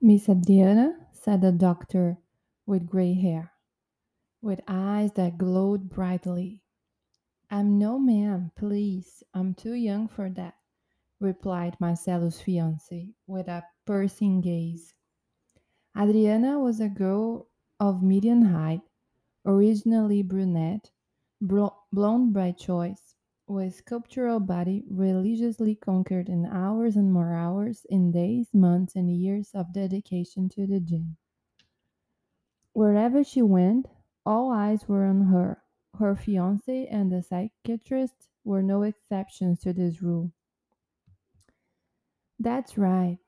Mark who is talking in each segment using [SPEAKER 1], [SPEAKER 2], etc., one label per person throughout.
[SPEAKER 1] Miss Adriana, said the doctor with gray hair, with eyes that glowed brightly. I'm no ma'am, please. I'm too young for that, replied Marcelo's fiancée with a piercing gaze. Adriana was a girl of medium height, originally brunette, blo- blonde by choice, with sculptural body religiously conquered in hours and more hours, in days, months, and years of dedication to the gym. Wherever she went, all eyes were on her. Her fiance and the psychiatrist were no exceptions to this rule. That's right,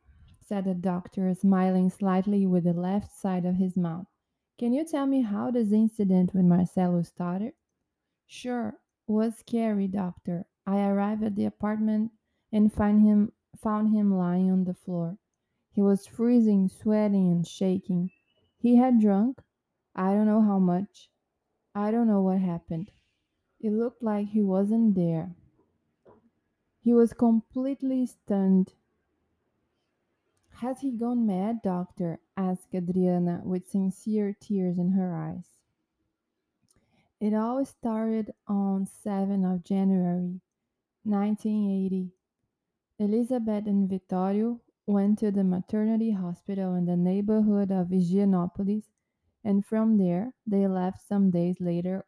[SPEAKER 1] said the doctor, smiling slightly with the left side of his mouth. Can you tell me how this incident with Marcelo started? Sure, was scary, doctor. I arrived at the apartment and find him found him lying on the floor. He was freezing, sweating, and shaking. He had drunk, I don't know how much. I don't know what happened. It looked like he wasn't there. He was completely stunned. Has he gone mad, doctor? asked Adriana with sincere tears in her eyes. It all started on 7th of January, 1980. Elizabeth and Vittorio went to the maternity hospital in the neighborhood of Higienópolis, and from there they left some days later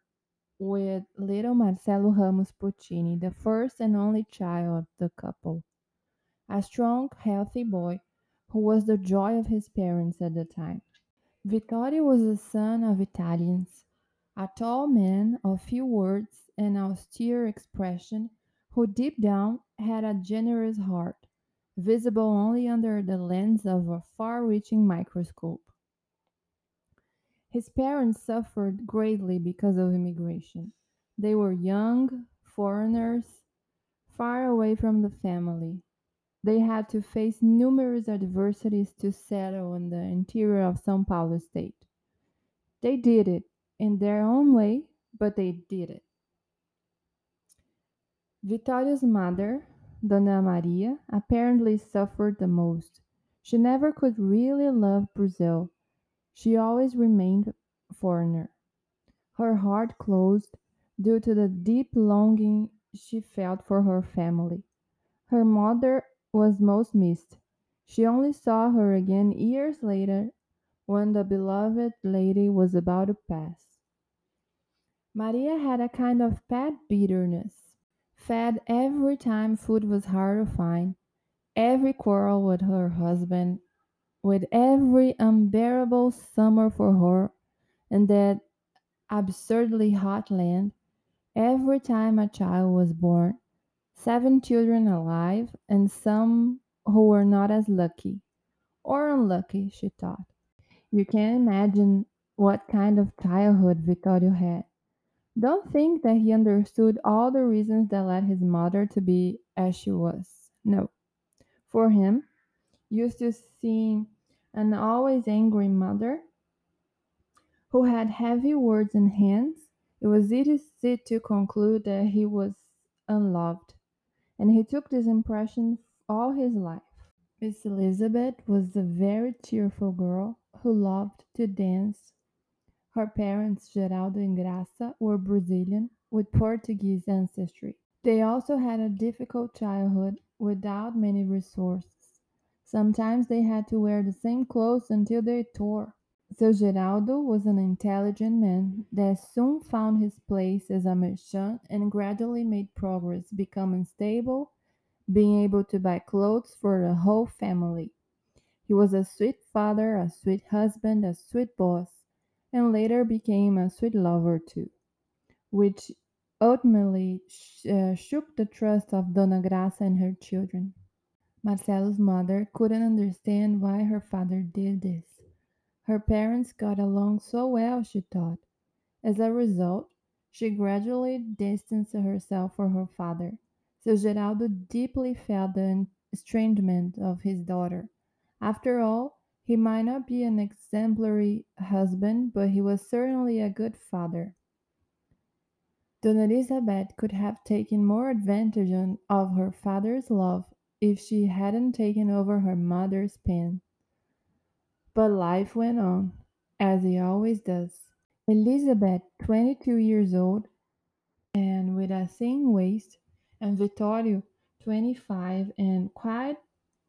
[SPEAKER 1] with little Marcelo Ramos Puccini, the first and only child of the couple. A strong, healthy boy who was the joy of his parents at the time. Vittorio was the son of Italians, a tall man of few words and austere expression who deep down had a generous heart, visible only under the lens of a far reaching microscope. His parents suffered greatly because of immigration. They were young, foreigners, far away from the family. They had to face numerous adversities to settle in the interior of São Paulo state. They did it in their own way, but they did it. Vittorio's mother, Dona Maria, apparently suffered the most. She never could really love Brazil. She always remained a foreigner. Her heart closed due to the deep longing she felt for her family. Her mother was most missed. She only saw her again years later when the beloved lady was about to pass. Maria had a kind of pet bitterness, fed every time food was hard to find, every quarrel with her husband, with every unbearable summer for her in that absurdly hot land, every time a child was born, seven children alive, and some who were not as lucky. Or unlucky, she thought. You can imagine what kind of childhood Vittorio had. Don't think that he understood all the reasons that led his mother to be as she was. No. For him, used to seeing an always angry mother who had heavy words and hands, it was easy to conclude that he was unloved, and he took this impression all his life. Miss Elizabeth was a very cheerful girl who loved to dance. Her parents, Geraldo and Graça, were Brazilian with Portuguese ancestry. They also had a difficult childhood without many resources. Sometimes they had to wear the same clothes until they tore. So Geraldo was an intelligent man that soon found his place as a merchant and gradually made progress, becoming stable, being able to buy clothes for the whole family. He was a sweet father, a sweet husband, a sweet boss, and later became a sweet lover too, which ultimately sh- uh, shook the trust of Dona Graça and her children. Marcelo's mother couldn't understand why her father did this. Her parents got along so well, she thought. As a result, she gradually distanced herself from her father. So Geraldo deeply felt the estrangement of his daughter. After all, he might not be an exemplary husband, but he was certainly a good father. Dona Elizabeth could have taken more advantage of her father's love if she hadn't taken over her mother's pen. But life went on, as it always does. Elizabeth, 22 years old and with a thin waist, and Vittorio, 25 and quite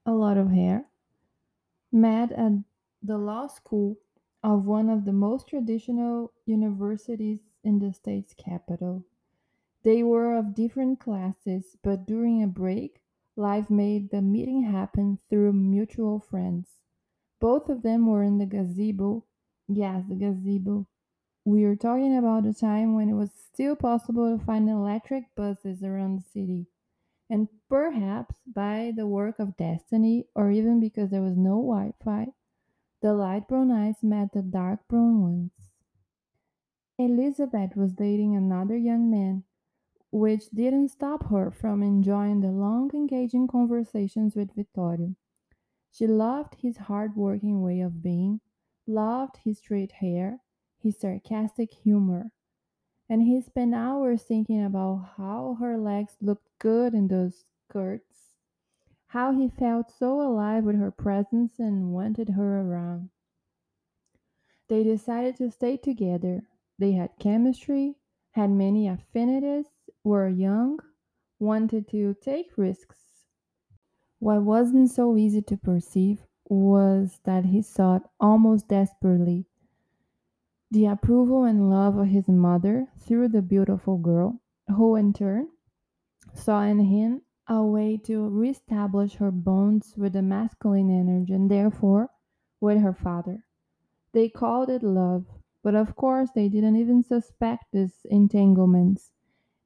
[SPEAKER 1] a lot of hair, met at the law school of one of the most traditional universities in the state's capital. They were of different classes, but during a break, life made the meeting happen through mutual friends. Both of them were in the gazebo. Yes, the gazebo. We are talking about a time when it was still possible to find electric buses around the city. And perhaps by the work of destiny, or even because there was no Wi Fi, the light brown eyes met the dark brown ones. Elizabeth was dating another young man, which didn't stop her from enjoying the long, engaging conversations with Vittorio. She loved his hard working way of being, loved his straight hair, his sarcastic humor, and he spent hours thinking about how her legs looked good in those skirts, how he felt so alive with her presence and wanted her around. They decided to stay together. They had chemistry, had many affinities, were young, wanted to take risks. What wasn't so easy to perceive was that he sought almost desperately the approval and love of his mother through the beautiful girl, who in turn saw in him a way to reestablish her bonds with the masculine energy and therefore with her father. They called it love, but of course they didn't even suspect these entanglements,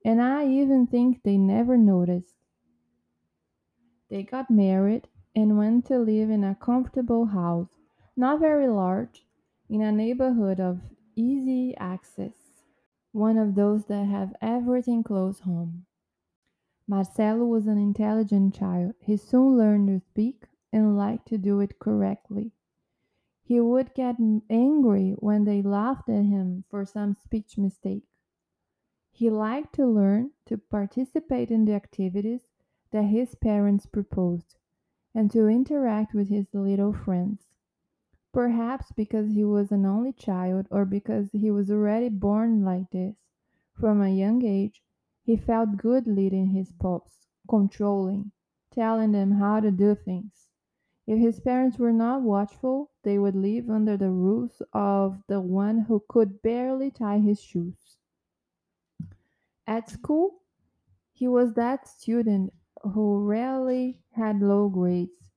[SPEAKER 1] and I even think they never noticed. They got married and went to live in a comfortable house, not very large, in a neighborhood of easy access, one of those that have everything close home. Marcelo was an intelligent child. He soon learned to speak and liked to do it correctly. He would get angry when they laughed at him for some speech mistake. He liked to learn to participate in the activities that his parents proposed and to interact with his little friends. Perhaps because he was an only child or because he was already born like this, from a young age, he felt good leading his pups, controlling, telling them how to do things. If his parents were not watchful, they would live under the rules of the one who could barely tie his shoes. At school, he was that student who rarely had low grades.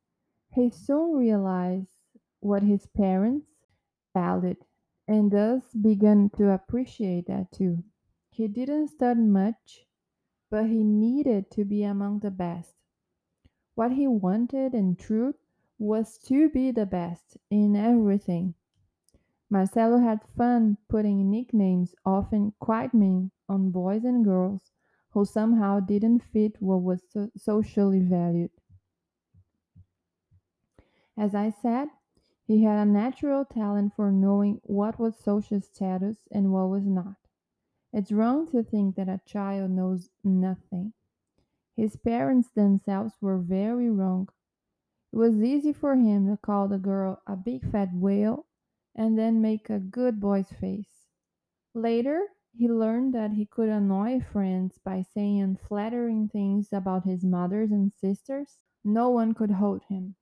[SPEAKER 1] He soon realized what his parents valued and thus began to appreciate that too. He didn't study much, but he needed to be among the best. What he wanted, in truth, was to be the best in everything. Marcelo had fun putting nicknames, often quite mean, on boys and girls who somehow didn't fit what was so- socially valued. As I said, he had a natural talent for knowing what was social status and what was not. It's wrong to think that a child knows nothing. His parents themselves were very wrong. It was easy for him to call the girl a big fat whale and then make a good boy's face. Later, he learned that he could annoy friends by saying unflattering things about his mothers and sisters. No one could hold him.